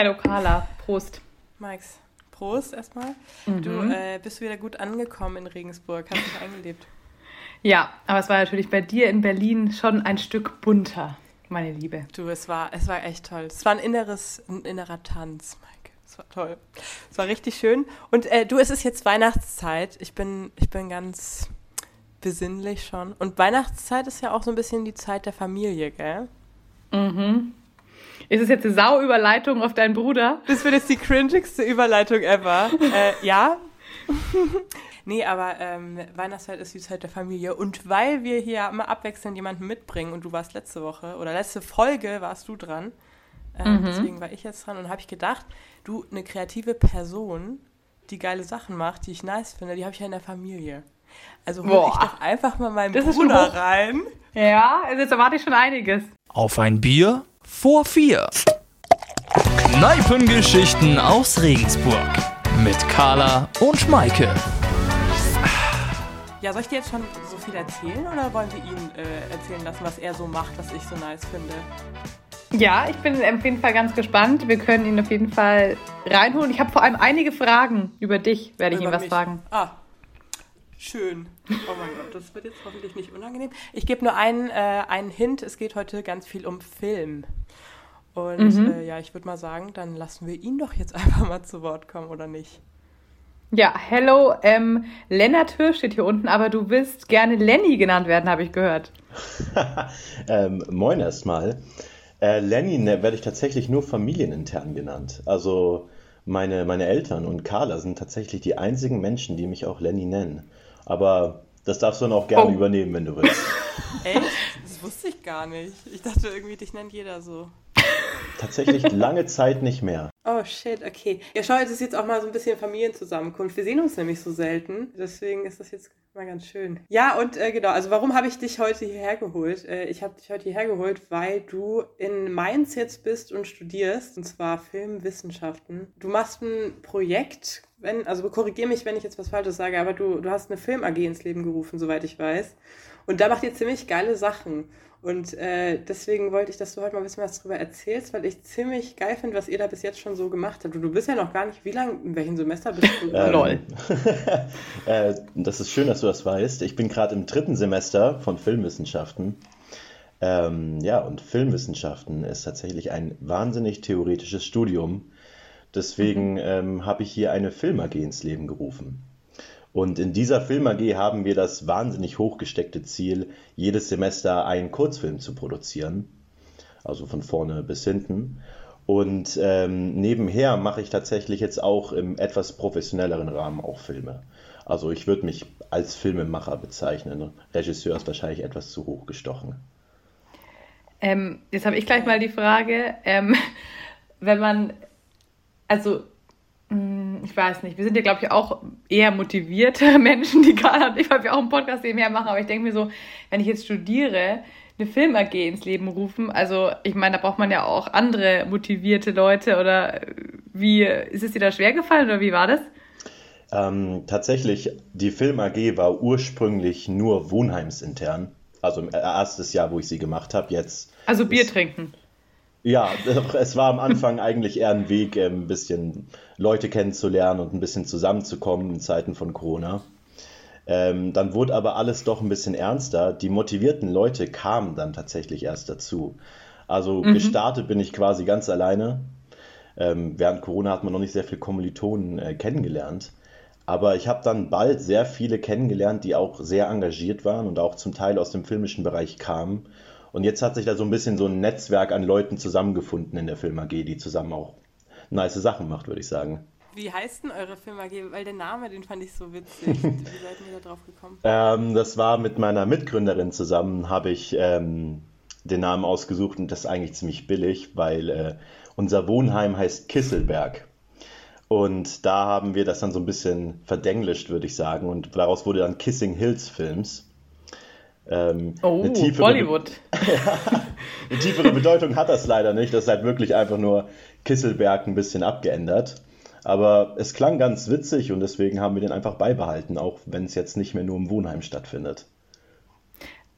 Hallo Carla, Prost. Max, Prost erstmal. Mhm. Du äh, bist wieder gut angekommen in Regensburg, hast dich eingelebt. Ja, aber es war natürlich bei dir in Berlin schon ein Stück bunter, meine Liebe. Du, es war, es war echt toll. Es war ein inneres, ein innerer Tanz, Maike. Es war toll. Es war richtig schön. Und äh, du, es ist jetzt Weihnachtszeit. Ich bin, ich bin ganz besinnlich schon. Und Weihnachtszeit ist ja auch so ein bisschen die Zeit der Familie, gell? Mhm. Ist es jetzt eine Sau-Überleitung auf deinen Bruder? Das wird jetzt die cringigste Überleitung ever. äh, ja. nee, aber ähm, Weihnachtszeit ist die Zeit der Familie. Und weil wir hier immer abwechselnd jemanden mitbringen und du warst letzte Woche oder letzte Folge warst du dran, äh, mhm. deswegen war ich jetzt dran und habe ich gedacht, du, eine kreative Person, die geile Sachen macht, die ich nice finde, die habe ich ja in der Familie. Also hol ich doch einfach mal meinen das Bruder rein. Ja, also jetzt erwarte ich schon einiges. Auf ein Bier vor vier. Kneipengeschichten aus Regensburg mit Carla und Maike. Ja, soll ich dir jetzt schon so viel erzählen oder wollen wir ihn äh, erzählen lassen, was er so macht, was ich so nice finde? Ja, ich bin auf jeden Fall ganz gespannt. Wir können ihn auf jeden Fall reinholen. Ich habe vor allem einige Fragen über dich, werde ich über ihm was mich. fragen. Ah, Schön. Oh mein Gott, das wird jetzt hoffentlich nicht unangenehm. Ich gebe nur einen, äh, einen Hint. Es geht heute ganz viel um Film. Und mhm. äh, ja, ich würde mal sagen, dann lassen wir ihn doch jetzt einfach mal zu Wort kommen, oder nicht? Ja, hello, ähm, Lennart Hirsch steht hier unten, aber du willst gerne Lenny genannt werden, habe ich gehört. ähm, moin erstmal. Äh, Lenny ne, werde ich tatsächlich nur familienintern genannt. Also meine, meine Eltern und Carla sind tatsächlich die einzigen Menschen, die mich auch Lenny nennen. Aber das darfst du dann auch gerne oh. übernehmen, wenn du willst. Echt? Das wusste ich gar nicht. Ich dachte irgendwie, dich nennt jeder so. Tatsächlich lange Zeit nicht mehr. Oh shit, okay. Ja, schau, es ist jetzt auch mal so ein bisschen Familienzusammenkunft. Wir sehen uns nämlich so selten. Deswegen ist das jetzt mal ganz schön. Ja, und äh, genau, also warum habe ich dich heute hierher geholt? Äh, ich habe dich heute hierher geholt, weil du in Mainz jetzt bist und studierst, und zwar Filmwissenschaften. Du machst ein Projekt, wenn, also korrigiere mich, wenn ich jetzt was Falsches sage, aber du, du hast eine Film AG ins Leben gerufen, soweit ich weiß. Und da macht ihr ziemlich geile Sachen. Und äh, deswegen wollte ich, dass du heute mal ein bisschen was darüber erzählst, weil ich ziemlich geil finde, was ihr da bis jetzt schon so gemacht habt. Und du bist ja noch gar nicht, wie lange, in welchem Semester bist du? Ähm, Lol. äh, das ist schön, dass du das weißt. Ich bin gerade im dritten Semester von Filmwissenschaften. Ähm, ja, und Filmwissenschaften ist tatsächlich ein wahnsinnig theoretisches Studium. Deswegen mhm. ähm, habe ich hier eine Film AG ins Leben gerufen. Und in dieser Film AG haben wir das wahnsinnig hochgesteckte Ziel, jedes Semester einen Kurzfilm zu produzieren. Also von vorne bis hinten. Und ähm, nebenher mache ich tatsächlich jetzt auch im etwas professionelleren Rahmen auch Filme. Also ich würde mich als Filmemacher bezeichnen. Regisseur ist wahrscheinlich etwas zu hoch gestochen. Ähm, jetzt habe ich gleich mal die Frage, ähm, wenn man, also ich weiß nicht, wir sind ja, glaube ich, auch eher motivierte Menschen, die gerade, ich wollte ja auch einen Podcast nebenher machen, aber ich denke mir so, wenn ich jetzt studiere, eine Film AG ins Leben rufen, also ich meine, da braucht man ja auch andere motivierte Leute oder wie, ist es dir da schwer gefallen oder wie war das? Ähm, tatsächlich, die Film AG war ursprünglich nur wohnheimsintern, also im erstes Jahr, wo ich sie gemacht habe, jetzt. Also Bier trinken. Ja, es war am Anfang eigentlich eher ein Weg, ähm, ein bisschen Leute kennenzulernen und ein bisschen zusammenzukommen in Zeiten von Corona. Ähm, dann wurde aber alles doch ein bisschen ernster. Die motivierten Leute kamen dann tatsächlich erst dazu. Also mhm. gestartet bin ich quasi ganz alleine. Ähm, während Corona hat man noch nicht sehr viele Kommilitonen äh, kennengelernt. Aber ich habe dann bald sehr viele kennengelernt, die auch sehr engagiert waren und auch zum Teil aus dem filmischen Bereich kamen und jetzt hat sich da so ein bisschen so ein Netzwerk an Leuten zusammengefunden in der Film AG, die zusammen auch nice Sachen macht, würde ich sagen. Wie heißt denn eure Film AG? Weil der Name, den fand ich so witzig. Wie seid ihr da drauf gekommen? Ähm, das war mit meiner Mitgründerin zusammen, habe ich ähm, den Namen ausgesucht und das ist eigentlich ziemlich billig, weil äh, unser Wohnheim heißt Kisselberg. Und da haben wir das dann so ein bisschen verdenglischt, würde ich sagen. Und daraus wurde dann Kissing Hills Films. Ähm, oh, eine tiefere Bollywood. eine tiefere Bedeutung hat das leider nicht. Das ist halt wirklich einfach nur Kisselberg ein bisschen abgeändert. Aber es klang ganz witzig und deswegen haben wir den einfach beibehalten, auch wenn es jetzt nicht mehr nur im Wohnheim stattfindet.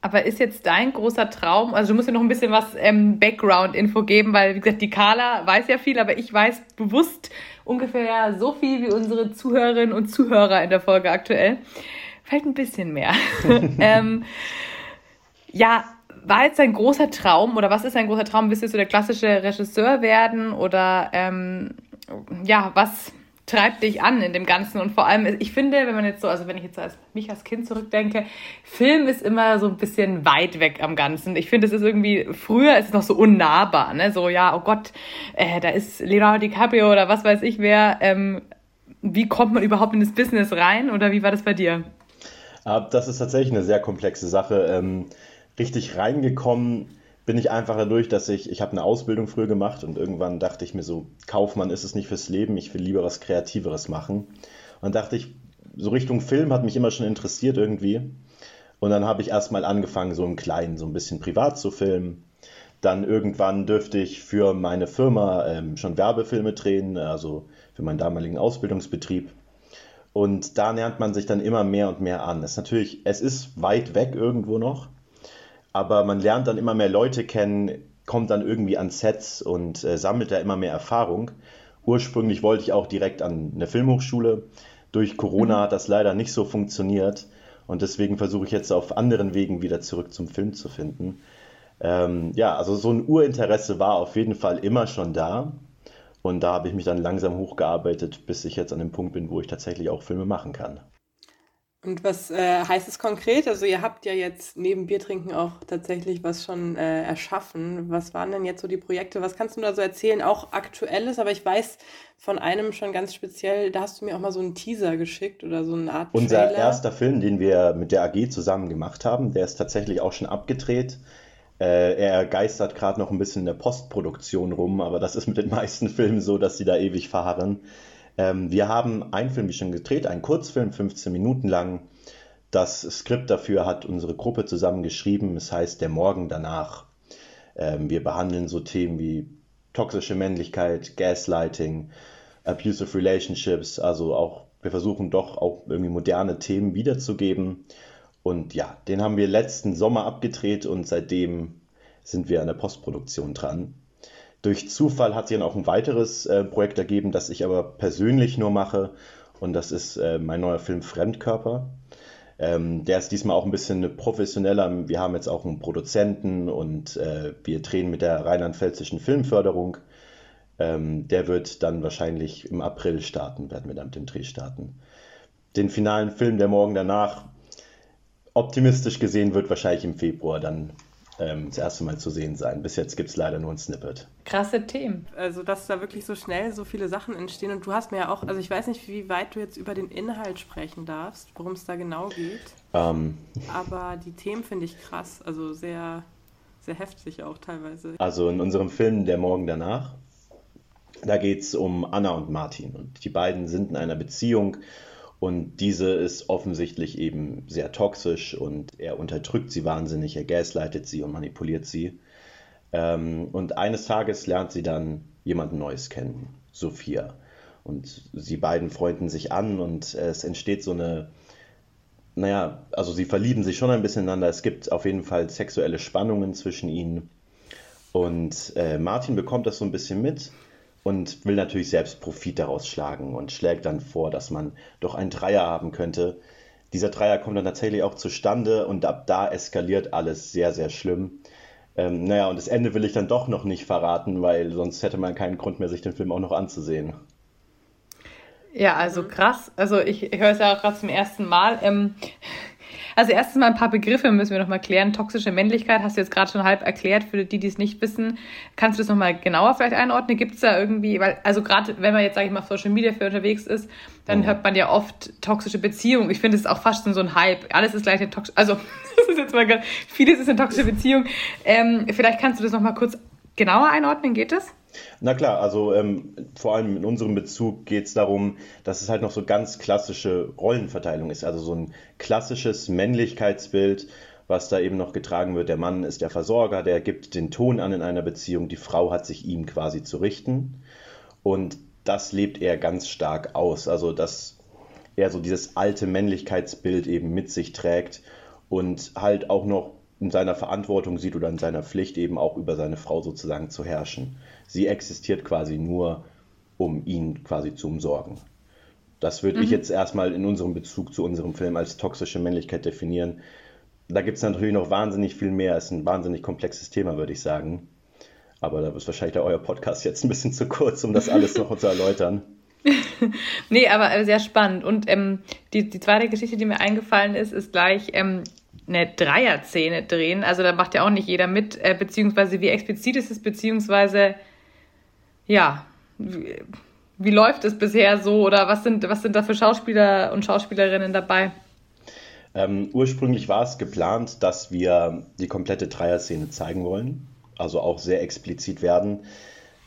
aber ist jetzt dein großer Traum, also du musst mir noch ein bisschen was ähm, Background-Info geben, weil, wie gesagt, die Carla weiß ja viel, aber ich weiß bewusst ungefähr so viel wie unsere Zuhörerinnen und Zuhörer in der Folge aktuell. Vielleicht ein bisschen mehr. ähm, ja, war jetzt ein großer Traum oder was ist ein großer Traum? Willst du so der klassische Regisseur werden oder ähm, ja, was treibt dich an in dem Ganzen? Und vor allem, ich finde, wenn man jetzt so, also wenn ich jetzt als mich als Kind zurückdenke, Film ist immer so ein bisschen weit weg am Ganzen. Ich finde, es ist irgendwie, früher ist es noch so unnahbar, ne? So, ja, oh Gott, äh, da ist Leonardo DiCaprio oder was weiß ich wer. Ähm, wie kommt man überhaupt in das Business rein oder wie war das bei dir? Das ist tatsächlich eine sehr komplexe Sache. Ähm, richtig reingekommen bin ich einfach dadurch, dass ich, ich habe eine Ausbildung früher gemacht und irgendwann dachte ich mir so, Kaufmann ist es nicht fürs Leben, ich will lieber was Kreativeres machen. Und dachte ich, so Richtung Film hat mich immer schon interessiert irgendwie. Und dann habe ich erstmal angefangen, so im Kleinen, so ein bisschen privat zu filmen. Dann irgendwann dürfte ich für meine Firma ähm, schon Werbefilme drehen, also für meinen damaligen Ausbildungsbetrieb. Und da lernt man sich dann immer mehr und mehr an. Es ist natürlich, es ist weit weg irgendwo noch, aber man lernt dann immer mehr Leute kennen, kommt dann irgendwie an Sets und äh, sammelt da immer mehr Erfahrung. Ursprünglich wollte ich auch direkt an eine Filmhochschule. Durch Corona hat das leider nicht so funktioniert und deswegen versuche ich jetzt auf anderen Wegen wieder zurück zum Film zu finden. Ähm, ja, also so ein Urinteresse war auf jeden Fall immer schon da und da habe ich mich dann langsam hochgearbeitet, bis ich jetzt an dem Punkt bin, wo ich tatsächlich auch Filme machen kann. Und was äh, heißt es konkret? Also ihr habt ja jetzt neben Biertrinken auch tatsächlich was schon äh, erschaffen. Was waren denn jetzt so die Projekte? Was kannst du da so erzählen? Auch aktuelles, aber ich weiß von einem schon ganz speziell, da hast du mir auch mal so einen Teaser geschickt oder so eine Art Unser Trailer. erster Film, den wir mit der AG zusammen gemacht haben, der ist tatsächlich auch schon abgedreht. Äh, er geistert gerade noch ein bisschen in der Postproduktion rum, aber das ist mit den meisten Filmen so, dass sie da ewig fahren. Ähm, wir haben einen Film wie schon gedreht, einen Kurzfilm, 15 Minuten lang. Das Skript dafür hat unsere Gruppe zusammen geschrieben. Es heißt Der Morgen danach. Ähm, wir behandeln so Themen wie toxische Männlichkeit, Gaslighting, abusive relationships, also auch, wir versuchen doch auch irgendwie moderne Themen wiederzugeben. Und ja, den haben wir letzten Sommer abgedreht und seitdem sind wir an der Postproduktion dran. Durch Zufall hat sich dann auch ein weiteres äh, Projekt ergeben, das ich aber persönlich nur mache. Und das ist äh, mein neuer Film Fremdkörper. Ähm, der ist diesmal auch ein bisschen professioneller. Wir haben jetzt auch einen Produzenten und äh, wir drehen mit der rheinland-pfälzischen Filmförderung. Ähm, der wird dann wahrscheinlich im April starten, werden wir dann mit dem Dreh starten. Den finalen Film, der morgen danach, optimistisch gesehen, wird wahrscheinlich im Februar dann ähm, das erste Mal zu sehen sein. Bis jetzt gibt es leider nur ein Snippet. Krasse Themen. Also, dass da wirklich so schnell so viele Sachen entstehen. Und du hast mir ja auch, also ich weiß nicht, wie weit du jetzt über den Inhalt sprechen darfst, worum es da genau geht. Ähm. Aber die Themen finde ich krass. Also sehr, sehr heftig auch teilweise. Also in unserem Film Der Morgen danach, da geht es um Anna und Martin. Und die beiden sind in einer Beziehung und diese ist offensichtlich eben sehr toxisch und er unterdrückt sie wahnsinnig, er gaslightet sie und manipuliert sie. Ähm, und eines Tages lernt sie dann jemanden Neues kennen, Sophia. Und sie beiden freunden sich an und es entsteht so eine, naja, also sie verlieben sich schon ein bisschen ineinander. Es gibt auf jeden Fall sexuelle Spannungen zwischen ihnen. Und äh, Martin bekommt das so ein bisschen mit und will natürlich selbst Profit daraus schlagen und schlägt dann vor, dass man doch einen Dreier haben könnte. Dieser Dreier kommt dann tatsächlich auch zustande und ab da eskaliert alles sehr, sehr schlimm. Ähm, naja, und das Ende will ich dann doch noch nicht verraten, weil sonst hätte man keinen Grund mehr, sich den Film auch noch anzusehen. Ja, also krass. Also ich, ich höre es ja auch gerade zum ersten Mal. Ähm, also erstens mal ein paar Begriffe müssen wir noch mal klären. Toxische Männlichkeit hast du jetzt gerade schon halb erklärt, für die, die es nicht wissen. Kannst du das noch mal genauer vielleicht einordnen? Gibt es da irgendwie, weil, also gerade wenn man jetzt, sage ich mal, auf Social Media für unterwegs ist, dann mhm. hört man ja oft toxische Beziehungen. Ich finde es auch fast schon so ein Hype. Alles ist gleich eine toxische, also das ist jetzt mal ganz, vieles ist eine toxische Beziehung. Ähm, vielleicht kannst du das noch mal kurz genauer einordnen, geht das? Na klar, also ähm, vor allem in unserem Bezug geht es darum, dass es halt noch so ganz klassische Rollenverteilung ist. Also so ein klassisches Männlichkeitsbild, was da eben noch getragen wird. Der Mann ist der Versorger, der gibt den Ton an in einer Beziehung, die Frau hat sich ihm quasi zu richten. Und das lebt er ganz stark aus. Also dass er so dieses alte Männlichkeitsbild eben mit sich trägt und halt auch noch in seiner Verantwortung sieht oder in seiner Pflicht eben auch über seine Frau sozusagen zu herrschen. Sie existiert quasi nur, um ihn quasi zu umsorgen. Das würde mhm. ich jetzt erstmal in unserem Bezug zu unserem Film als toxische Männlichkeit definieren. Da gibt es natürlich noch wahnsinnig viel mehr. Es ist ein wahnsinnig komplexes Thema, würde ich sagen. Aber da ist wahrscheinlich euer Podcast jetzt ein bisschen zu kurz, um das alles noch zu erläutern. nee, aber äh, sehr spannend. Und ähm, die, die zweite Geschichte, die mir eingefallen ist, ist gleich ähm, eine Dreierszene drehen. Also da macht ja auch nicht jeder mit, äh, beziehungsweise wie explizit ist es, beziehungsweise ja, wie, wie läuft es bisher so oder was sind, was sind da für Schauspieler und Schauspielerinnen dabei? Ähm, ursprünglich war es geplant, dass wir die komplette Dreierszene zeigen wollen, also auch sehr explizit werden.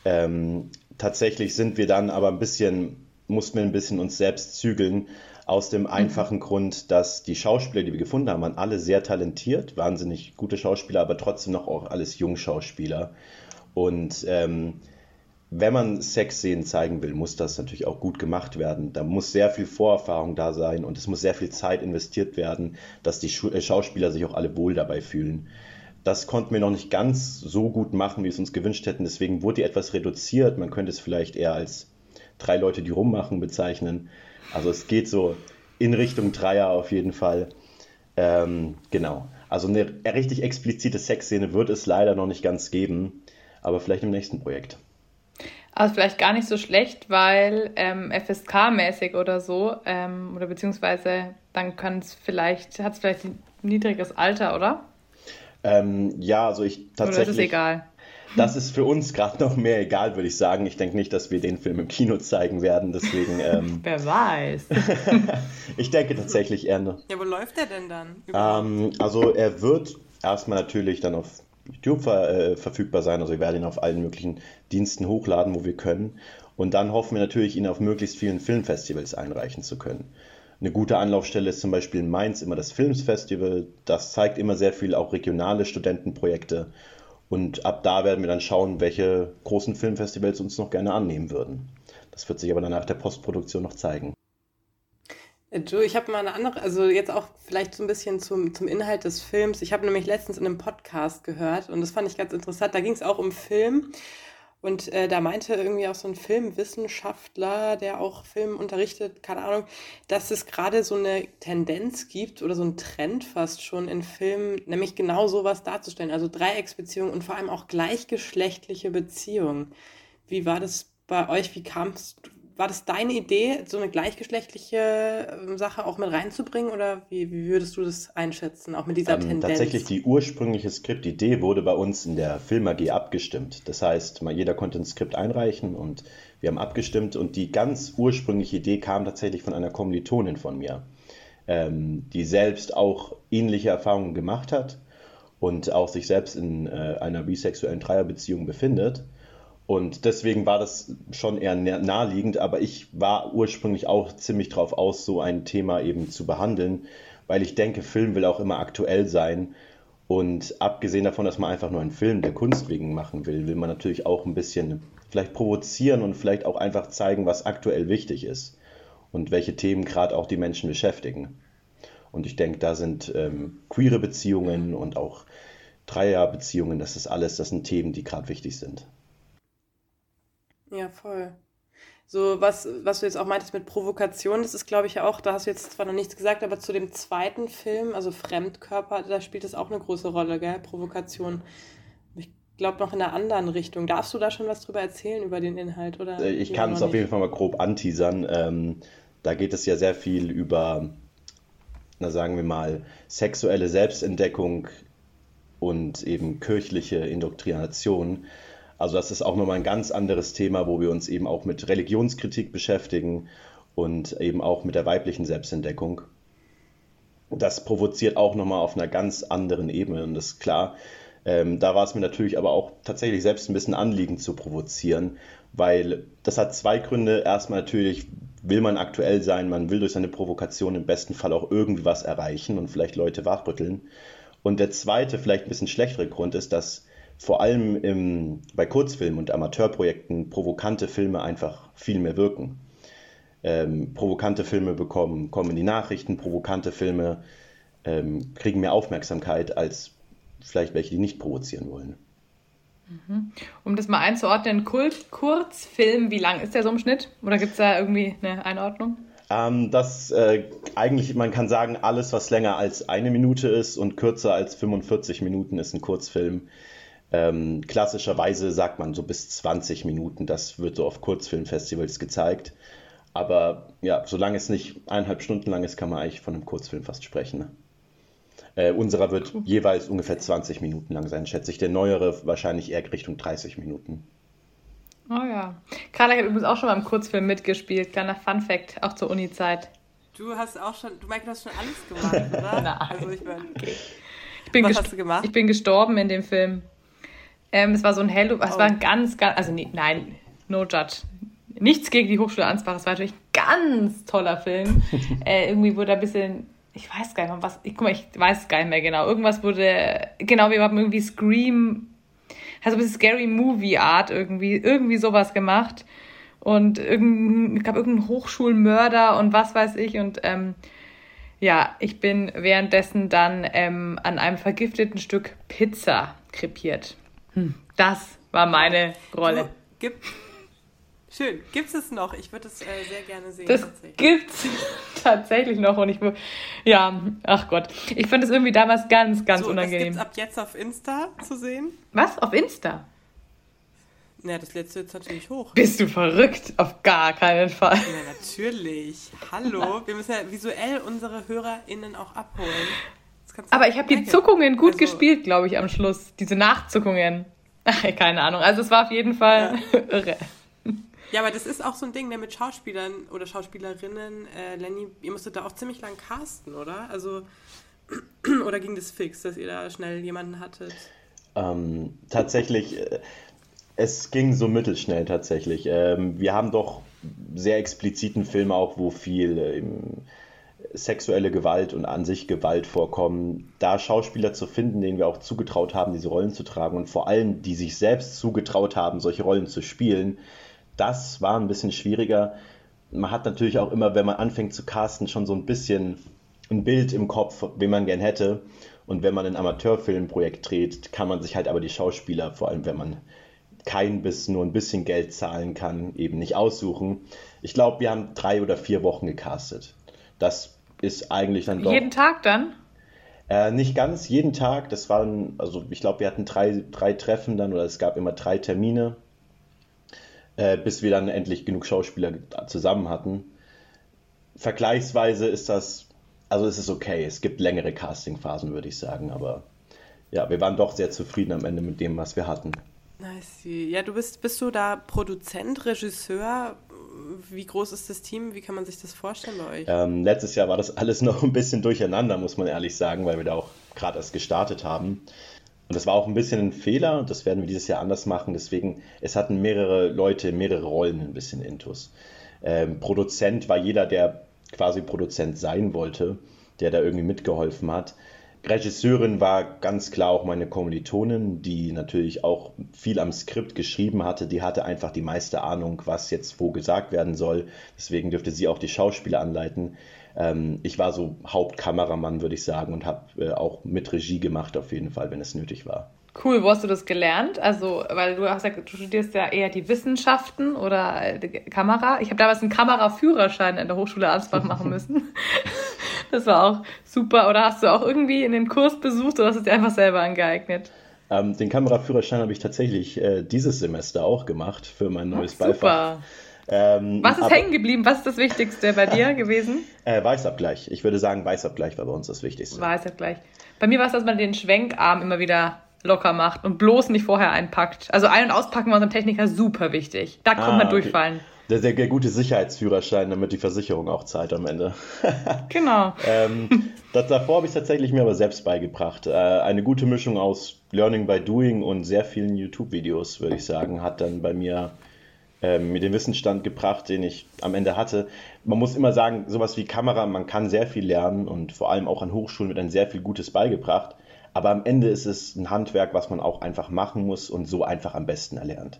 Ähm, tatsächlich sind wir dann aber ein bisschen, mussten wir ein bisschen uns selbst zügeln, aus dem mhm. einfachen mhm. Grund, dass die Schauspieler, die wir gefunden haben, waren alle sehr talentiert, wahnsinnig gute Schauspieler, aber trotzdem noch auch alles Jungschauspieler. Und ähm, wenn man Sexszenen zeigen will, muss das natürlich auch gut gemacht werden. Da muss sehr viel Vorerfahrung da sein und es muss sehr viel Zeit investiert werden, dass die äh, Schauspieler sich auch alle wohl dabei fühlen. Das konnten wir noch nicht ganz so gut machen, wie wir es uns gewünscht hätten. Deswegen wurde die etwas reduziert. Man könnte es vielleicht eher als drei Leute, die rummachen, bezeichnen. Also es geht so in Richtung Dreier auf jeden Fall. Ähm, genau. Also eine richtig explizite Sexszene wird es leider noch nicht ganz geben, aber vielleicht im nächsten Projekt. Also vielleicht gar nicht so schlecht, weil ähm, FSK-mäßig oder so, ähm, oder beziehungsweise dann kann es vielleicht, hat es vielleicht ein niedriges Alter, oder? Ähm, ja, also ich tatsächlich. Oder ist es egal? Das ist für uns gerade noch mehr egal, würde ich sagen. Ich denke nicht, dass wir den Film im Kino zeigen werden, deswegen. Ähm, Wer weiß. ich denke tatsächlich eher. Ne. Ja, wo läuft der denn dann? Ähm, also er wird erstmal natürlich dann auf YouTube ver äh, verfügbar sein. Also wir werden ihn auf allen möglichen Diensten hochladen, wo wir können. Und dann hoffen wir natürlich, ihn auf möglichst vielen Filmfestivals einreichen zu können. Eine gute Anlaufstelle ist zum Beispiel in Mainz immer das Filmsfestival. Das zeigt immer sehr viel auch regionale Studentenprojekte. Und ab da werden wir dann schauen, welche großen Filmfestivals uns noch gerne annehmen würden. Das wird sich aber dann nach der Postproduktion noch zeigen. Joe, ich habe mal eine andere, also jetzt auch vielleicht so ein bisschen zum, zum Inhalt des Films. Ich habe nämlich letztens in einem Podcast gehört und das fand ich ganz interessant. Da ging es auch um Film und äh, da meinte irgendwie auch so ein Filmwissenschaftler, der auch Film unterrichtet, keine Ahnung, dass es gerade so eine Tendenz gibt oder so ein Trend fast schon in Filmen, nämlich genau sowas darzustellen. Also Dreiecksbeziehungen und vor allem auch gleichgeschlechtliche Beziehungen. Wie war das bei euch? Wie kamst du? War das deine Idee, so eine gleichgeschlechtliche ähm, Sache auch mit reinzubringen oder wie, wie würdest du das einschätzen, auch mit dieser ähm, Tendenz? Tatsächlich, die ursprüngliche Skriptidee wurde bei uns in der Film AG abgestimmt. Das heißt, mal jeder konnte ein Skript einreichen und wir haben abgestimmt und die ganz ursprüngliche Idee kam tatsächlich von einer Kommilitonin von mir, ähm, die selbst auch ähnliche Erfahrungen gemacht hat und auch sich selbst in äh, einer bisexuellen Dreierbeziehung befindet und deswegen war das schon eher naheliegend, aber ich war ursprünglich auch ziemlich drauf aus, so ein Thema eben zu behandeln, weil ich denke, Film will auch immer aktuell sein. Und abgesehen davon, dass man einfach nur einen Film der Kunst wegen machen will, will man natürlich auch ein bisschen vielleicht provozieren und vielleicht auch einfach zeigen, was aktuell wichtig ist und welche Themen gerade auch die Menschen beschäftigen. Und ich denke, da sind ähm, queere Beziehungen und auch Dreierbeziehungen, das ist alles, das sind Themen, die gerade wichtig sind. Ja, voll. So, was, was du jetzt auch meintest mit Provokation, das ist, glaube ich, ja auch, da hast du jetzt zwar noch nichts gesagt, aber zu dem zweiten Film, also Fremdkörper, da spielt es auch eine große Rolle, gell? Provokation. Ich glaube noch in einer anderen Richtung. Darfst du da schon was drüber erzählen, über den Inhalt? Oder äh, ich kann es auf jeden Fall mal grob anteasern. Ähm, da geht es ja sehr viel über, na sagen wir mal, sexuelle Selbstentdeckung und eben kirchliche Indoktrination. Also das ist auch nochmal ein ganz anderes Thema, wo wir uns eben auch mit Religionskritik beschäftigen und eben auch mit der weiblichen Selbstentdeckung. Das provoziert auch nochmal auf einer ganz anderen Ebene und das ist klar. Ähm, da war es mir natürlich aber auch tatsächlich selbst ein bisschen Anliegen zu provozieren, weil das hat zwei Gründe. Erstmal natürlich will man aktuell sein, man will durch seine Provokation im besten Fall auch irgendwas erreichen und vielleicht Leute wachrütteln. Und der zweite, vielleicht ein bisschen schlechtere Grund ist, dass vor allem im, bei Kurzfilmen und Amateurprojekten provokante Filme einfach viel mehr wirken. Ähm, provokante Filme bekommen, kommen in die Nachrichten, provokante Filme ähm, kriegen mehr Aufmerksamkeit als vielleicht welche, die nicht provozieren wollen. Mhm. Um das mal einzuordnen, Kult, Kurzfilm, wie lang ist der so im Schnitt? Oder gibt es da irgendwie eine Einordnung? Ähm, das äh, eigentlich, man kann sagen, alles, was länger als eine Minute ist und kürzer als 45 Minuten, ist ein Kurzfilm. Ähm, klassischerweise sagt man so bis 20 Minuten, das wird so auf Kurzfilmfestivals gezeigt. Aber ja, solange es nicht eineinhalb Stunden lang ist, kann man eigentlich von einem Kurzfilm fast sprechen. Ne? Äh, unserer wird jeweils ungefähr 20 Minuten lang sein, schätze ich. Der neuere wahrscheinlich eher Richtung 30 Minuten. Oh ja. Carla, ich habe übrigens auch schon mal im Kurzfilm mitgespielt. Kleiner Fun-Fact, auch zur Uni-Zeit. Du hast auch schon, du Michael, hast schon alles gemacht, oder? Nein. Also ich meine, okay. Ich bin, Was hast du gemacht? ich bin gestorben in dem Film. Ähm, es war so ein Hello, es Oh. war ein ganz, ganz, also nee, nein, no judge. Nichts gegen die Hochschule Ansbach, es war natürlich ein ganz toller Film. äh, irgendwie wurde ein bisschen, ich weiß gar nicht mehr, was, ich, guck mal, ich weiß gar nicht mehr genau. Irgendwas wurde, genau, wir haben irgendwie Scream, also ein bisschen Scary Movie Art irgendwie, irgendwie sowas gemacht. Und irgendein, ich glaube, irgendein Hochschulmörder und was weiß ich. Und ähm, ja, ich bin währenddessen dann ähm, an einem vergifteten Stück Pizza krepiert. Das war meine Rolle. Du, gibt, schön. Gibt es noch? Ich würde es äh, sehr gerne sehen. Das tatsächlich. gibt's tatsächlich noch und ich ja, ach Gott, ich fand es irgendwie damals ganz, ganz so, unangenehm. gibt's ab jetzt auf Insta zu sehen. Was? Auf Insta? Ja, das letzte jetzt natürlich hoch. Bist du verrückt? Auf gar keinen Fall. Ja, natürlich. Hallo. Wir müssen ja visuell unsere HörerInnen auch abholen. Aber ich habe die. Zuckungen gut Also, gespielt, glaube ich, am Schluss. Diese Nachzuckungen. Ach, keine Ahnung. Also es war auf jeden Fall irre. Ja, aber das ist auch so ein Ding, ne, mit Schauspielern oder Schauspielerinnen. Äh, Lenny, ihr musstet da auch ziemlich lang casten, oder? Also, oder ging das fix, dass ihr da schnell jemanden hattet? Ähm, tatsächlich, äh, es ging so mittelschnell tatsächlich. Ähm, wir haben doch sehr expliziten Film auch, wo viel ähm, sexuelle Gewalt und an sich Gewalt vorkommen. Da Schauspieler zu finden, denen wir auch zugetraut haben, diese Rollen zu tragen und vor allem, die sich selbst zugetraut haben, solche Rollen zu spielen, das war ein bisschen schwieriger. Man hat natürlich auch immer, wenn man anfängt zu casten, schon so ein bisschen ein Bild im Kopf, wen man gern hätte. Und wenn man ein Amateurfilmprojekt dreht, kann man sich halt aber die Schauspieler, vor allem wenn man kein bis nur ein bisschen Geld zahlen kann, eben nicht aussuchen. Ich glaube, wir haben drei oder vier Wochen gecastet. Das ist eigentlich dann doch Jeden Tag dann? äh, nicht ganz jeden Tag. Das waren, also ich glaube, wir hatten drei, drei Treffen dann oder es gab immer drei Termine, äh, bis wir dann endlich genug Schauspieler zusammen hatten. Vergleichsweise ist das, also es ist okay. Es gibt längere Castingphasen, würde ich sagen, aber ja, wir waren doch sehr zufrieden am Ende mit dem, was wir hatten. Nice. Ja, du bist, bist du da Produzent, Regisseur? Wie groß ist das Team? Wie kann man sich das vorstellen bei euch? Ähm, letztes Jahr war das alles noch ein bisschen durcheinander, muss man ehrlich sagen, weil wir da auch gerade erst gestartet haben. Und das war auch ein bisschen ein Fehler und das werden wir dieses Jahr anders machen. Deswegen, es hatten mehrere Leute, mehrere Rollen ein bisschen intus. Ähm, Produzent war jeder, der quasi Produzent sein wollte, der da irgendwie mitgeholfen hat. Regisseurin war ganz klar auch meine Kommilitonin, die natürlich auch viel am Skript geschrieben hatte. Die hatte einfach die meiste Ahnung, was jetzt wo gesagt werden soll. Deswegen dürfte sie auch die Schauspieler anleiten. Ähm, ich war so Hauptkameramann, würde ich sagen, und habe äh, auch mit Regie gemacht, auf jeden Fall, wenn es nötig war. Cool, wo hast du das gelernt? Also, weil du hast ja, du studierst ja eher die Wissenschaften oder äh, die Kamera. Ich habe damals einen Kameraführerschein in der Hochschule Ansbach machen müssen. Das war auch super. Oder hast du auch irgendwie einen Kurs besucht oder hast du es dir einfach selber angeeignet? Ähm, den Kameraführerschein habe ich tatsächlich äh, dieses Semester auch gemacht für mein neues Beifach. Super. Ähm, Was ist hängen geblieben? Was ist das Wichtigste bei dir gewesen? Äh, Weißabgleich. Ich würde sagen, Weißabgleich war bei uns das Wichtigste. Weiß ja gleich. Bei mir war es, dass man den Schwenkarm immer wieder locker macht und bloß nicht vorher einpackt. Also ein- und auspacken war unserem Techniker super wichtig. Da kommt Ah, man okay. durchfallen. Der sehr gute Sicherheitsführerschein, damit die Versicherung auch zahlt am Ende. Genau. ähm, das davor habe ich tatsächlich mir aber selbst beigebracht. Äh, eine gute Mischung aus Learning by Doing und sehr vielen YouTube-Videos, würde ich sagen, hat dann bei mir ähm, mir den Wissensstand gebracht, den ich am Ende hatte. Man muss immer sagen, sowas wie Kamera, man kann sehr viel lernen und vor allem auch an Hochschulen wird dann sehr viel Gutes beigebracht. Aber am Ende ist es ein Handwerk, was man auch einfach machen muss und so einfach am besten erlernt.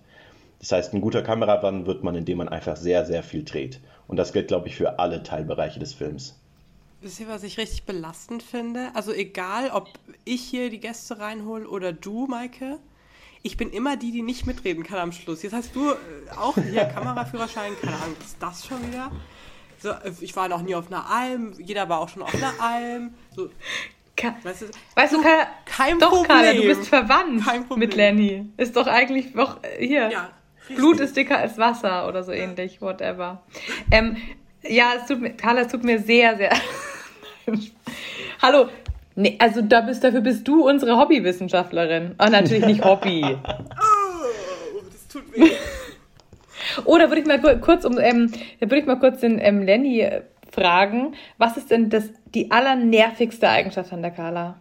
Das heißt, ein guter Kameramann wird man, indem man einfach sehr, sehr viel dreht. Und das gilt, glaube ich, für alle Teilbereiche des Films. Wisst ihr, was ich richtig belastend finde? Also egal, ob ich hier die Gäste reinhole oder du, Maike, ich bin immer die, die nicht mitreden kann am Schluss. Jetzt hast du äh, auch hier Kameraführerschein, keine Ahnung, was ist das schon wieder? So, ich war noch nie auf einer Alm, jeder war auch schon auf einer Alm. So, Ka weißt du, weißt du Ka kein doch, Problem. Carla, du bist verwandt mit Lenny. Ist doch eigentlich noch äh, hier. Ja, Blut ist dicker als Wasser oder so ähnlich, whatever. Ähm, ja, es tut mir, Carla, es tut mir sehr, sehr. Hallo. Nee, also da bist, dafür bist du unsere Hobbywissenschaftlerin. Oh, natürlich nicht Hobby. oh, das tut weh. Oder würde ich mal kurz um, ähm, da würde ich mal kurz den ähm, Lenny äh, fragen, was ist denn das, die allernervigste Eigenschaft an der Carla?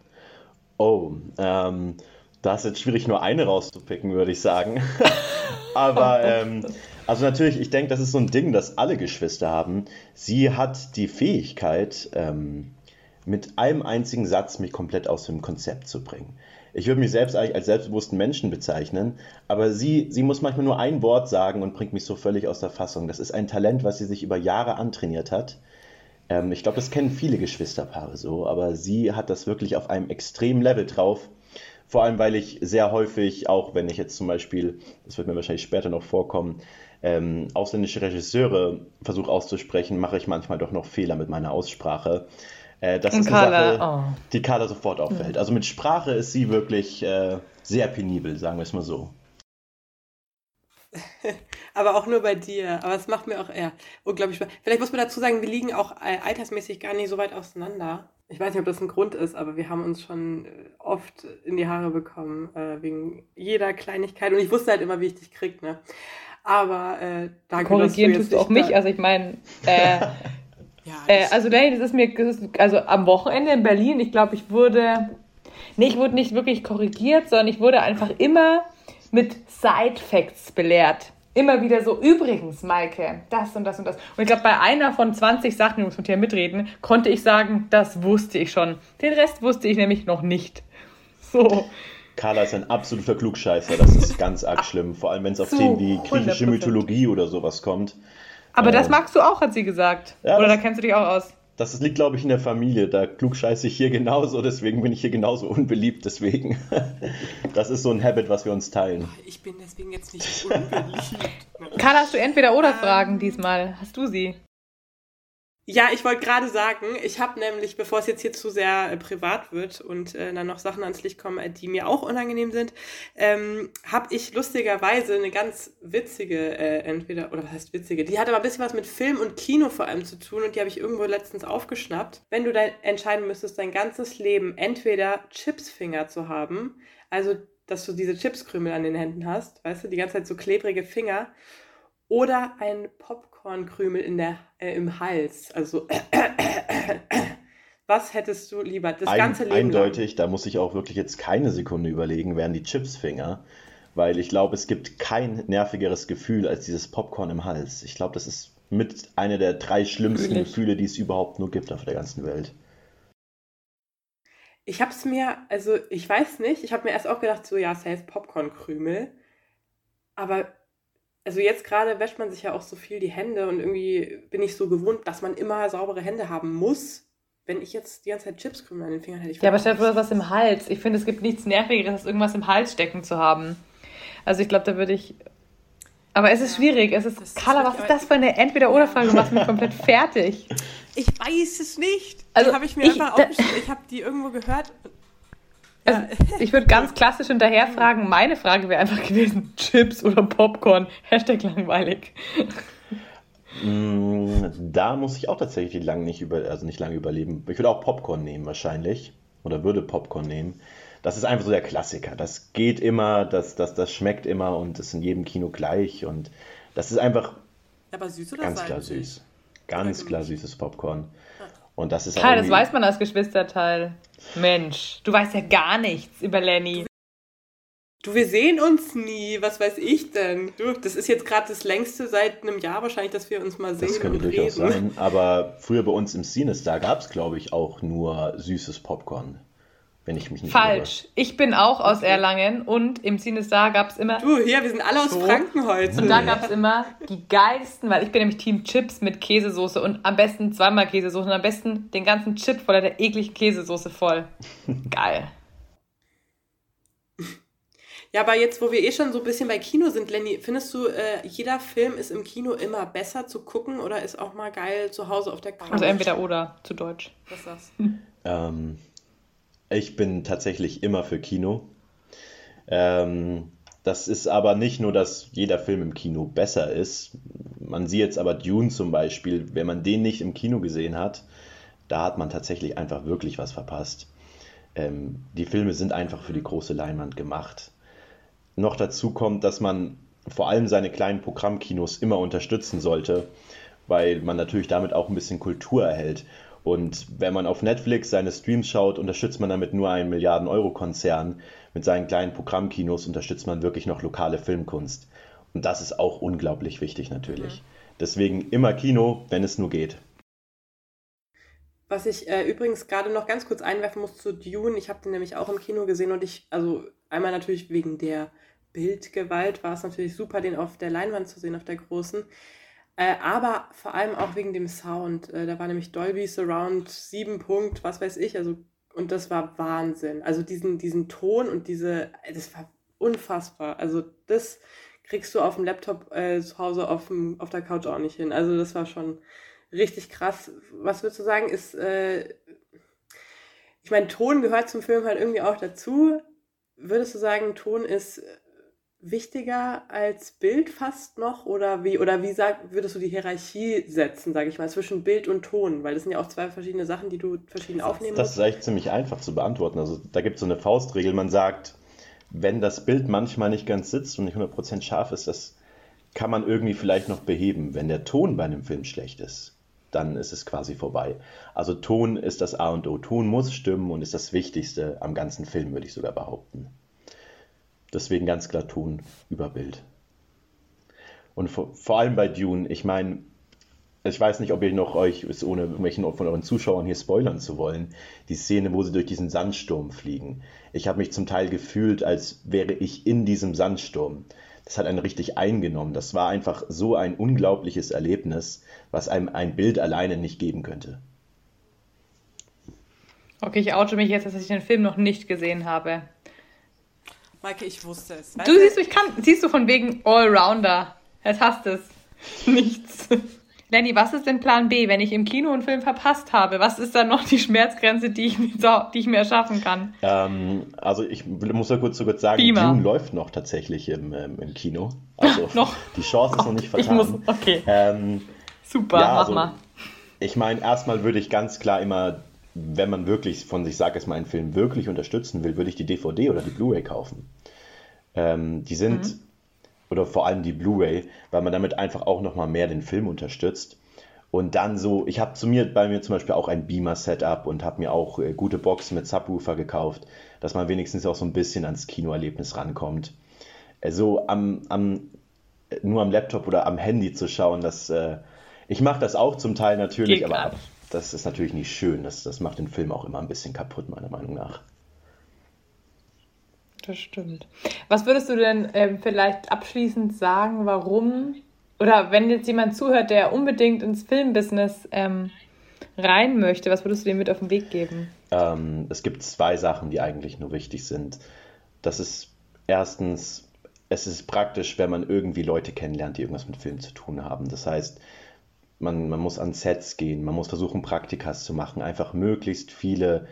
Oh, ähm, da ist jetzt schwierig, nur eine rauszupicken, würde ich sagen. Aber ähm, also natürlich, ich denke, das ist so ein Ding, das alle Geschwister haben. Sie hat die Fähigkeit, ähm, mit einem einzigen Satz mich komplett aus dem Konzept zu bringen. Ich würde mich selbst eigentlich als selbstbewussten Menschen bezeichnen, aber sie, sie muss manchmal nur ein Wort sagen und bringt mich so völlig aus der Fassung. Das ist ein Talent, was sie sich über Jahre antrainiert hat. Ähm, ich glaube, das kennen viele Geschwisterpaare so, aber sie hat das wirklich auf einem extremen Level drauf. Vor allem, weil ich sehr häufig, auch wenn ich jetzt zum Beispiel, das wird mir wahrscheinlich später noch vorkommen, ähm, ausländische Regisseure versuche auszusprechen, mache ich manchmal doch noch Fehler mit meiner Aussprache. Äh, das Und ist Carla, eine Sache, oh. die Carla sofort auffällt. Also mit Sprache ist sie wirklich äh, sehr penibel, sagen wir es mal so. aber auch nur bei dir. Aber es macht mir auch eher unglaublich Spaß. Vielleicht muss man dazu sagen, wir liegen auch äh, altersmäßig gar nicht so weit auseinander. Ich weiß nicht, ob das ein Grund ist, aber wir haben uns schon äh, oft in die Haare bekommen, äh, wegen jeder Kleinigkeit. Und ich wusste halt immer, wie ich dich krieg, ne? Aber äh, danke, Korrigieren tust du auch mich. Also ich meine, äh, ja, äh, also nee, das ist mir, das ist, also am Wochenende in Berlin, ich glaube, ich wurde, nee, ich wurde nicht wirklich korrigiert, sondern ich wurde einfach immer mit Side Facts belehrt immer wieder so, übrigens, Maike, das und das und das. Und ich glaube, bei einer von 20 Sachen, die muss mit dir mitreden, konnte ich sagen, das wusste ich schon. Den Rest wusste ich nämlich noch nicht. So. Carla ist ein absoluter Klugscheißer, das ist ganz arg schlimm. Vor allem, wenn es auf Themen wie griechische 100%. Mythologie oder sowas kommt. Aber ähm, das magst du auch, hat sie gesagt. Ja, oder da kennst du dich auch aus das liegt, glaube ich, in der Familie. Da klugscheiße ich hier genauso, deswegen bin ich hier genauso unbeliebt. Deswegen, das ist so ein Habit, was wir uns teilen. Ich bin deswegen jetzt nicht unbeliebt. Karl, hast du entweder oder ähm, Fragen diesmal? Hast du sie? Ja, ich wollte gerade sagen, ich habe nämlich, bevor es jetzt hier zu sehr äh, privat wird und äh, dann noch Sachen ans Licht kommen, äh, die mir auch unangenehm sind, ähm, habe ich lustigerweise eine ganz witzige, äh, entweder, oder was heißt witzige, die hat aber ein bisschen was mit Film und Kino vor allem zu tun und die habe ich irgendwo letztens aufgeschnappt. Wenn du dann entscheiden müsstest, dein ganzes Leben entweder Chipsfinger zu haben, also dass du diese Chipskrümel an den Händen hast, weißt du, die ganze Zeit so klebrige Finger, oder ein Popcornkrümel in der, äh, im Hals. Also, was hättest du lieber? Das ein, ganze Leben Eindeutig, lang? da muss ich auch wirklich jetzt keine Sekunde überlegen, wären die Chipsfinger. Weil ich glaube, es gibt kein nervigeres Gefühl als dieses Popcorn im Hals. Ich glaube, das ist mit einer der drei schlimmsten Natürlich. Gefühle, die es überhaupt nur gibt auf der ganzen Welt. Ich habe es mir, also ich weiß nicht, ich habe mir erst auch gedacht, so ja, safe Popcornkrümel. Aber also jetzt gerade wäscht man sich ja auch so viel die Hände und irgendwie bin ich so gewohnt, dass man immer saubere Hände haben muss. Wenn ich jetzt die ganze Zeit Chipskrümel an den Fingern hätte, ich Ja, aber stell dir vor, was im Hals. Ich finde, es gibt nichts Nervigeres, als irgendwas im Hals stecken zu haben. Also ich glaube, da würde ich. Aber es ist ja, schwierig. Es ist, Carla, was ist das für eine Entweder-Oder-Frage? Du machst mich komplett fertig. Ich weiß es nicht. Also, die habe ich mir ich, einfach aufgeschrieben. Ich habe die irgendwo gehört also, ich würde ganz klassisch hinterher fragen, meine Frage wäre einfach gewesen, Chips oder Popcorn, Hashtag langweilig. Mm, da muss ich auch tatsächlich lang nicht, über, also nicht lange überleben. Ich würde auch Popcorn nehmen wahrscheinlich. Oder würde Popcorn nehmen. Das ist einfach so der Klassiker. Das geht immer, das, das, das schmeckt immer und ist in jedem Kino gleich. Und das ist einfach Aber süß oder ganz klar süß. Ganz klar süßes Popcorn. Und das ist Klar, das weiß man als Geschwisterteil. Mensch, du weißt ja gar nichts über Lenny. Du, wir sehen uns nie. Was weiß ich denn? Du, das ist jetzt gerade das längste seit einem Jahr wahrscheinlich, dass wir uns mal sehen. Das könnte durchaus sein. Aber früher bei uns im Sinister gab es, glaube ich, auch nur süßes Popcorn. Wenn ich mich nicht Falsch. Irre. Ich bin auch aus Erlangen und im Cinestar gab es immer. Du, hier, wir sind alle aus so. Franken heute. Und da gab es immer die geilsten, weil ich bin nämlich Team Chips mit Käsesoße und am besten zweimal Käsesoße und am besten den ganzen Chip voller der ekligen Käsesoße voll. Geil. Ja, aber jetzt, wo wir eh schon so ein bisschen bei Kino sind, Lenny, findest du, äh, jeder Film ist im Kino immer besser zu gucken oder ist auch mal geil zu Hause auf der Couch? Also entweder oder, zu Deutsch. Was ist das? Ähm, ich bin tatsächlich immer für Kino. Ähm, das ist aber nicht nur, dass jeder Film im Kino besser ist. Man sieht jetzt aber Dune zum Beispiel, wenn man den nicht im Kino gesehen hat, da hat man tatsächlich einfach wirklich was verpasst. Ähm, die Filme sind einfach für die große Leinwand gemacht. Noch dazu kommt, dass man vor allem seine kleinen Programmkinos immer unterstützen sollte, weil man natürlich damit auch ein bisschen Kultur erhält. Und wenn man auf Netflix seine Streams schaut, unterstützt man damit nur einen Milliarden-Euro-Konzern. Mit seinen kleinen Programmkinos unterstützt man wirklich noch lokale Filmkunst. Und das ist auch unglaublich wichtig natürlich. Mhm. Deswegen immer Kino, wenn es nur geht. Was ich äh, übrigens gerade noch ganz kurz einwerfen muss zu Dune, ich habe den nämlich auch im Kino gesehen und ich, also einmal natürlich wegen der Bildgewalt war es natürlich super, den auf der Leinwand zu sehen, auf der großen. Äh, aber vor allem auch wegen dem Sound. Äh, da war nämlich Dolby Surround 7 Punkt, was weiß ich, also und das war Wahnsinn. Also diesen, diesen Ton und diese, das war unfassbar. Also das kriegst du auf dem Laptop äh, zu Hause auf, dem, auf der Couch auch nicht hin. Also das war schon richtig krass. Was würdest du sagen, ist, äh, ich meine, Ton gehört zum Film halt irgendwie auch dazu. Würdest du sagen, Ton ist wichtiger als Bild fast noch oder wie oder wie sag, würdest du die Hierarchie setzen, sage ich mal, zwischen Bild und Ton, weil das sind ja auch zwei verschiedene Sachen, die du verschieden aufnehmen das musst. Das ist eigentlich ziemlich einfach zu beantworten. Also da gibt es so eine Faustregel, man sagt, wenn das Bild manchmal nicht ganz sitzt und nicht 100% scharf ist, das kann man irgendwie vielleicht noch beheben. Wenn der Ton bei einem Film schlecht ist, dann ist es quasi vorbei. Also Ton ist das A und O. Ton muss stimmen und ist das Wichtigste am ganzen Film, würde ich sogar behaupten. Deswegen ganz klar tun über Bild. Und vor, vor allem bei Dune, ich meine, ich weiß nicht, ob ihr noch euch, ohne irgendwelchen von euren Zuschauern hier spoilern zu wollen, die Szene, wo sie durch diesen Sandsturm fliegen. Ich habe mich zum Teil gefühlt, als wäre ich in diesem Sandsturm. Das hat einen richtig eingenommen. Das war einfach so ein unglaubliches Erlebnis, was einem ein Bild alleine nicht geben könnte. Okay, ich oute mich jetzt, dass ich den Film noch nicht gesehen habe. Maike, ich wusste es. du siehst, ich kann, siehst du von wegen Allrounder. Jetzt hast es. Nichts. Lenny, was ist denn Plan B, wenn ich im Kino einen Film verpasst habe? Was ist dann noch die Schmerzgrenze, die ich, die ich mir erschaffen kann? Ähm, also ich muss ja kurz so kurz sagen, Beamer. Dune läuft noch tatsächlich im, ähm, im Kino. Also noch? die Chance ist noch nicht vertan. Muss, okay. Ähm, Super, ja, mach also, mal. Ich meine, erstmal würde ich ganz klar immer wenn man wirklich von sich sagt, dass man einen Film wirklich unterstützen will, würde ich die DVD oder die Blu-ray kaufen. Ähm, die sind, mhm. oder vor allem die Blu-ray, weil man damit einfach auch nochmal mehr den Film unterstützt. Und dann so, ich habe zu mir bei mir zum Beispiel auch ein Beamer-Setup und habe mir auch äh, gute Boxen mit Subwoofer gekauft, dass man wenigstens auch so ein bisschen ans Kinoerlebnis rankommt. Äh, so am, am, nur am Laptop oder am Handy zu schauen, das, äh, ich mache das auch zum Teil natürlich, Geht aber das ist natürlich nicht schön. Das, das macht den Film auch immer ein bisschen kaputt, meiner Meinung nach. Das stimmt. Was würdest du denn ähm, vielleicht abschließend sagen, warum, oder wenn jetzt jemand zuhört, der unbedingt ins Filmbusiness ähm, rein möchte, was würdest du dem mit auf den Weg geben? Ähm, es gibt zwei Sachen, die eigentlich nur wichtig sind. Das ist erstens, es ist praktisch, wenn man irgendwie Leute kennenlernt, die irgendwas mit Film zu tun haben. Das heißt, man, man muss an Sets gehen, man muss versuchen, Praktikas zu machen, einfach möglichst viele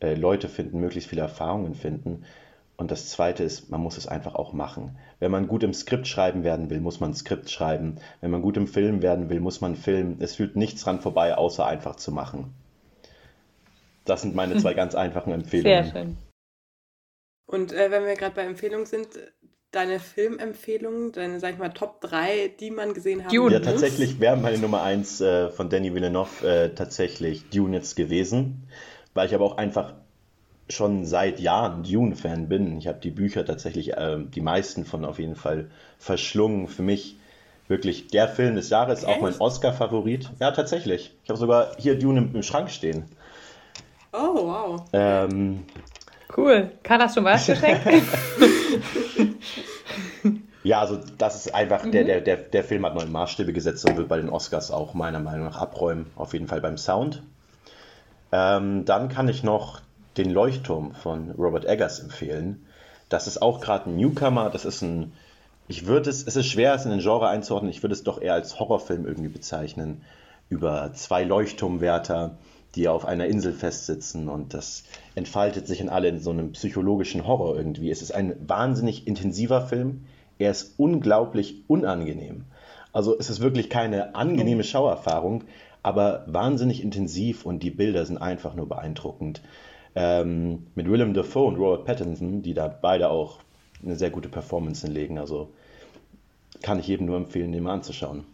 äh, Leute finden, möglichst viele Erfahrungen finden. Und das Zweite ist, man muss es einfach auch machen. Wenn man gut im Skript schreiben werden will, muss man Skript schreiben. Wenn man gut im Film werden will, muss man filmen. Es fühlt nichts dran vorbei, außer einfach zu machen. Das sind meine zwei ganz einfachen Empfehlungen. Sehr schön. Und äh, wenn wir gerade bei Empfehlungen sind, deine Filmempfehlungen, deine, sag ich mal, Top 3, die man gesehen hat? Dune. Ja, tatsächlich wäre meine Nummer 1 äh, von Danny Villeneuve äh, tatsächlich Dune jetzt gewesen, weil ich aber auch einfach schon seit Jahren Dune-Fan bin. Ich habe die Bücher tatsächlich, äh, die meisten von auf jeden Fall verschlungen. Für mich wirklich der Film des Jahres, Echt? auch mein Oscar-Favorit. Ja, tatsächlich. Ich habe sogar hier Dune im, im, Schrank stehen. Oh, wow. Ähm, Cool. Karl, hast du was geschenkt? Ja, also das ist einfach, mhm. der, der, der, der Film hat neue Maßstäbe gesetzt und wird bei den Oscars auch meiner Meinung nach abräumen, auf jeden Fall beim Sound. Ähm, dann kann ich noch den Leuchtturm von Robert Eggers empfehlen. Das ist auch gerade ein Newcomer, das ist ein, ich würde es, es ist schwer, es in den Genre einzuordnen, ich würde es doch eher als Horrorfilm irgendwie bezeichnen, über zwei Leuchtturmwärter, die auf einer Insel festsitzen und das entfaltet sich in alle in so einem psychologischen Horror irgendwie. Es ist ein wahnsinnig intensiver Film, er ist unglaublich unangenehm. Also es ist wirklich keine angenehme Schauerfahrung, aber wahnsinnig intensiv und die Bilder sind einfach nur beeindruckend. Ähm, mit Willem Dafoe und Robert Pattinson, die da beide auch eine sehr gute Performance hinlegen. Also kann ich jedem nur empfehlen, den mal anzuschauen.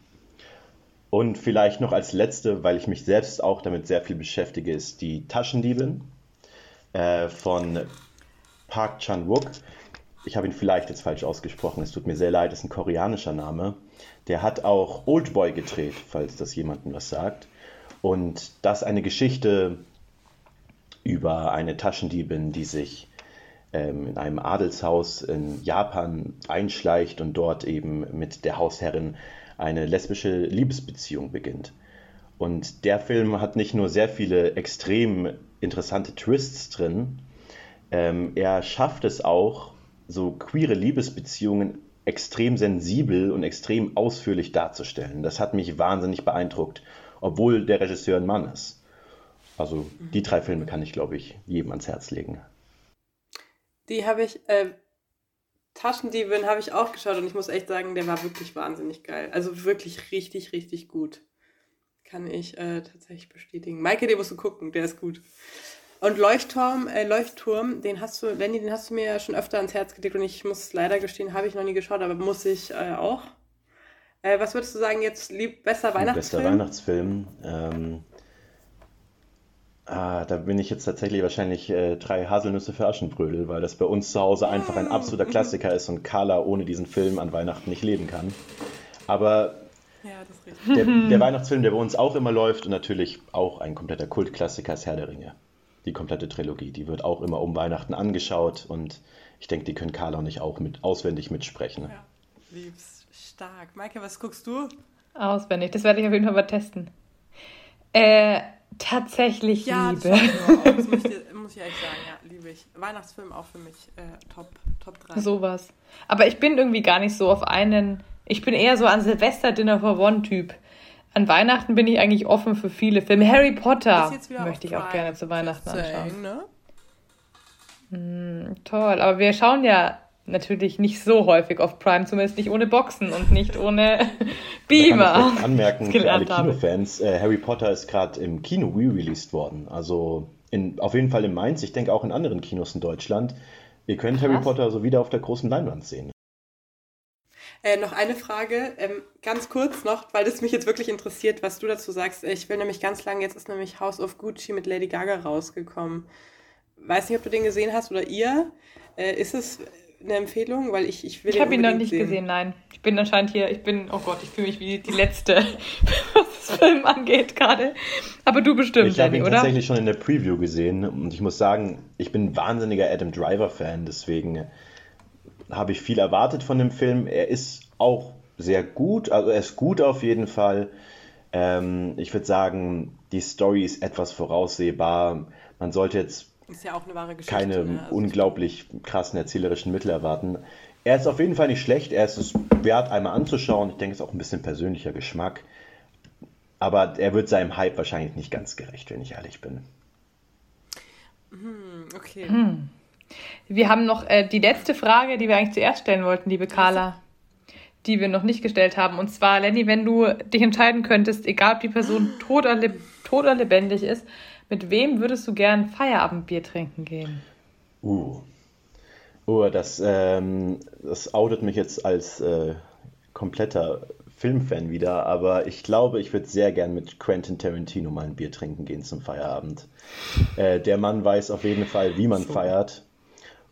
Und vielleicht noch als letzte, weil ich mich selbst auch damit sehr viel beschäftige, ist die Taschendiebin äh, von Park Chan-wook ich habe ihn vielleicht jetzt falsch ausgesprochen, es tut mir sehr leid, ist ein koreanischer Name. Der hat auch Oldboy gedreht, falls das jemandem was sagt. Und das eine Geschichte über eine Taschendiebin, die sich ähm, in einem Adelshaus in Japan einschleicht und dort eben mit der Hausherrin eine lesbische Liebesbeziehung beginnt. Und der Film hat nicht nur sehr viele extrem interessante Twists drin, ähm, er schafft es auch, so queere Liebesbeziehungen extrem sensibel und extrem ausführlich darzustellen. Das hat mich wahnsinnig beeindruckt, obwohl der Regisseur ein Mann ist. Also die drei Filme kann ich, glaube ich, jedem ans Herz legen. Die habe ich, äh, Taschendiebin habe ich auch geschaut und ich muss echt sagen, der war wirklich wahnsinnig geil. Also wirklich richtig, richtig gut. Kann ich äh, tatsächlich bestätigen. Maike, den musst du gucken, der ist gut. Und Leuchtturm, äh, Leuchtturm, den hast du, Lenny, den hast du mir ja schon öfter ans Herz gelegt und ich muss leider gestehen, habe ich noch nie geschaut, aber muss ich äh, auch. Äh, was würdest du sagen jetzt, lieb, besser Weihnachtsfilm? Bester Weihnachtsfilm. Ähm, ah, da bin ich jetzt tatsächlich wahrscheinlich äh, drei Haselnüsse für Aschenbrödel, weil das bei uns zu Hause einfach ein absoluter Klassiker ist und Carla ohne diesen Film an Weihnachten nicht leben kann. Aber ja, der, der Weihnachtsfilm, der bei uns auch immer läuft und natürlich auch ein kompletter Kultklassiker ist Herr der Ringe die komplette Trilogie. Die wird auch immer um Weihnachten angeschaut und ich denke, die können Carla und ich auch mit, auswendig mitsprechen. Ja, liebst stark. Maike, was guckst du? Auswendig, das werde ich auf jeden Fall mal testen. Äh, tatsächlich ja, Liebe. Das, das muss, ich, muss ich ehrlich sagen, ja, liebe ich. Weihnachtsfilm auch für mich äh, Top, Top 3. Sowas. Aber ich bin irgendwie gar nicht so auf einen, ich bin eher so an Silvester Dinner for One Typ an Weihnachten bin ich eigentlich offen für viele Filme. Harry Potter möchte ich auch gerne zu Weihnachten anschauen. Ne? Mm, toll, aber wir schauen ja natürlich nicht so häufig auf Prime, zumindest nicht ohne Boxen und nicht ohne Beamer. Ich anmerken für alle Kinofans, äh, Harry Potter ist gerade im Kino re-released worden. Also in, auf jeden Fall in Mainz, ich denke auch in anderen Kinos in Deutschland. Ihr könnt Krass. Harry Potter so wieder auf der großen Leinwand sehen. Äh, noch eine Frage, ähm, ganz kurz noch, weil das mich jetzt wirklich interessiert, was du dazu sagst. Ich will nämlich ganz lange, jetzt ist nämlich House of Gucci mit Lady Gaga rausgekommen. Weiß nicht, ob du den gesehen hast oder ihr. Äh, ist es eine Empfehlung? Weil ich, ich will Ich habe ihn noch nicht sehen. gesehen, nein. Ich bin anscheinend hier, ich bin, oh Gott, ich fühle mich wie die Letzte, was das Film angeht gerade. Aber du bestimmt, Ich habe ihn oder? tatsächlich schon in der Preview gesehen und ich muss sagen, ich bin ein wahnsinniger Adam Driver-Fan, deswegen habe ich viel erwartet von dem Film. Er ist auch sehr gut, also er ist gut auf jeden Fall. Ähm, ich würde sagen, die Story ist etwas voraussehbar. Man sollte jetzt ja keine ne? also unglaublich krassen erzählerischen Mittel erwarten. Er ist auf jeden Fall nicht schlecht, er ist es wert, einmal anzuschauen. Ich denke, es ist auch ein bisschen persönlicher Geschmack. Aber er wird seinem Hype wahrscheinlich nicht ganz gerecht, wenn ich ehrlich bin. Hm, okay. Hm. Wir haben noch äh, die letzte Frage, die wir eigentlich zuerst stellen wollten, liebe Carla, die wir noch nicht gestellt haben. Und zwar, Lenny, wenn du dich entscheiden könntest, egal ob die Person tot oder, leb tot oder lebendig ist, mit wem würdest du gern Feierabendbier trinken gehen? Uh. Oh, das, ähm, das outet mich jetzt als äh, kompletter Filmfan wieder, aber ich glaube, ich würde sehr gern mit Quentin Tarantino mal ein Bier trinken gehen zum Feierabend. Äh, der Mann weiß auf jeden Fall, wie man so. feiert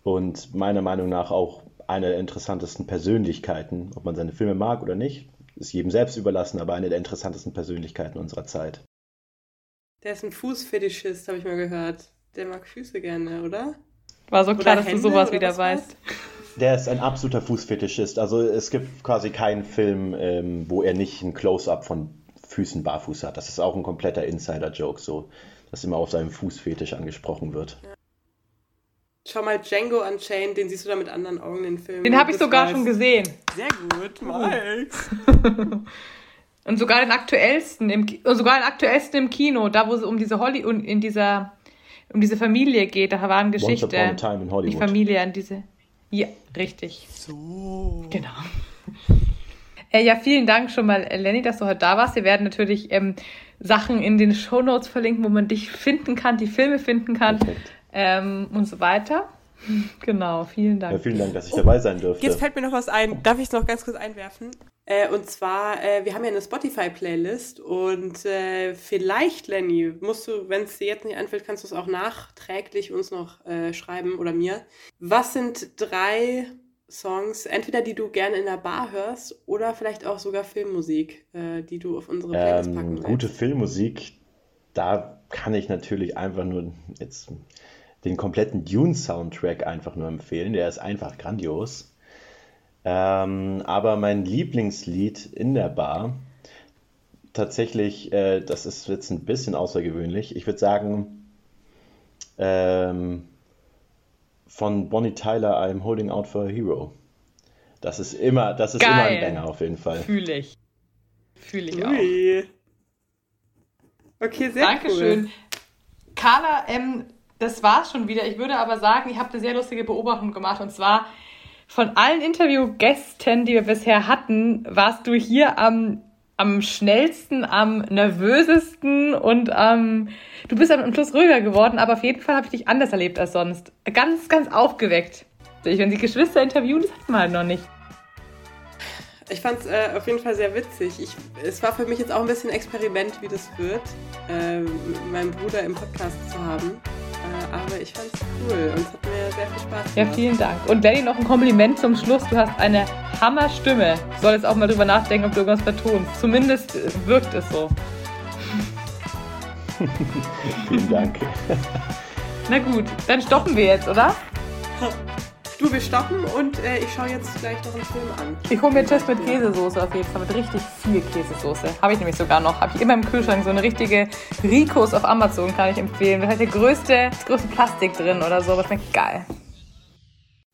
und meiner Meinung nach auch eine der interessantesten Persönlichkeiten, ob man seine Filme mag oder nicht, ist jedem selbst überlassen, aber eine der interessantesten Persönlichkeiten unserer Zeit. Der ist ein Fußfetischist, habe ich mal gehört. Der mag Füße gerne, oder? War so klar, dass Hände, du sowas wieder weißt. Der ist ein absoluter Fußfetischist. Also es gibt quasi keinen Film, ähm, wo er nicht ein Close-up von Füßen barfuß hat. Das ist auch ein kompletter Insider-Joke, so, dass immer auf seinem Fußfetisch angesprochen wird. Ja. Schau mal Django Unchained, den siehst du da mit anderen Augen in den Film. Den habe ich sogar schon gesehen. Sehr gut, Mike. und sogar den aktuellsten, im, sogar den aktuellsten im Kino, da wo es um diese Holly und in dieser um diese Familie geht, da war eine Geschichte. Once upon a time in Hollywood. Die Familie an diese. Ja, richtig. So. Genau. Äh, ja, vielen Dank schon mal, Lenny, dass du heute da warst. Wir werden natürlich ähm, Sachen in den Show Notes verlinken, wo man dich finden kann, die Filme finden kann ähm, und so weiter. Genau, vielen Dank. Ja, vielen Dank, dass ich dabei sein durfte. Jetzt fällt mir noch was ein. Darf ich es noch ganz kurz einwerfen? Äh, und zwar, äh, wir haben ja eine Spotify-Playlist und äh, vielleicht, Lenny, musst du, wenn es dir jetzt nicht einfällt, kannst du es auch nachträglich uns noch äh, schreiben oder mir. Was sind drei Songs, entweder die du gerne in der Bar hörst oder vielleicht auch sogar Filmmusik, äh, die du auf unsere Playlist ähm, packen willst? Gute Filmmusik, da kann ich natürlich einfach nur jetzt den kompletten Dune-Soundtrack einfach nur empfehlen. Der ist einfach grandios. Ähm, aber mein Lieblingslied in der Bar, tatsächlich, äh, das ist jetzt ein bisschen außergewöhnlich. Ich würde sagen, ähm, von Bonnie Tyler, I'm Holding Out for a Hero. Das ist immer, das ist Geil. immer ein Banger auf jeden Fall. Fühle ich. Fühle ich Ui. auch. Okay, sehr Dankeschön. Cool. Carla, ähm, das war's schon wieder. Ich würde aber sagen, ich habe eine sehr lustige Beobachtung gemacht. Und zwar von allen Interviewgästen, die wir bisher hatten, warst du hier am, am schnellsten, am nervösesten und am. Du bist am Schluss ruhiger geworden, aber auf jeden Fall habe ich dich anders erlebt als sonst. Ganz, ganz aufgeweckt. Wenn sie Geschwister interviewen, das hat man halt noch nicht. Ich fand es äh, auf jeden Fall sehr witzig. Ich, es war für mich jetzt auch ein bisschen Experiment, wie das wird, äh, meinen Bruder im Podcast zu haben. Aber ich fand es cool und es hat mir sehr viel Spaß gemacht. Ja, vielen Dank. Und Lenny, noch ein Kompliment zum Schluss. Du hast eine Hammerstimme. Du solltest auch mal drüber nachdenken, ob du irgendwas vertonst. Zumindest wirkt es so. vielen Dank. Na gut, dann stoppen wir jetzt, oder? Du, wir stoppen und äh, ich schaue jetzt gleich noch einen Film an. Ich hole mir Test mit Käsesoße auf jeden Fall, mit richtig viel Käsesoße. Habe ich nämlich sogar noch. Habe ich immer im Kühlschrank so eine richtige Ricos auf Amazon, kann ich empfehlen. Da hat der größte, das größte Plastik drin oder so, aber schmeckt geil.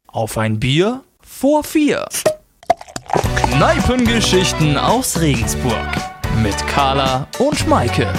Auf ein Bier vor vier. Kneipengeschichten aus Regensburg mit Carla und Maike.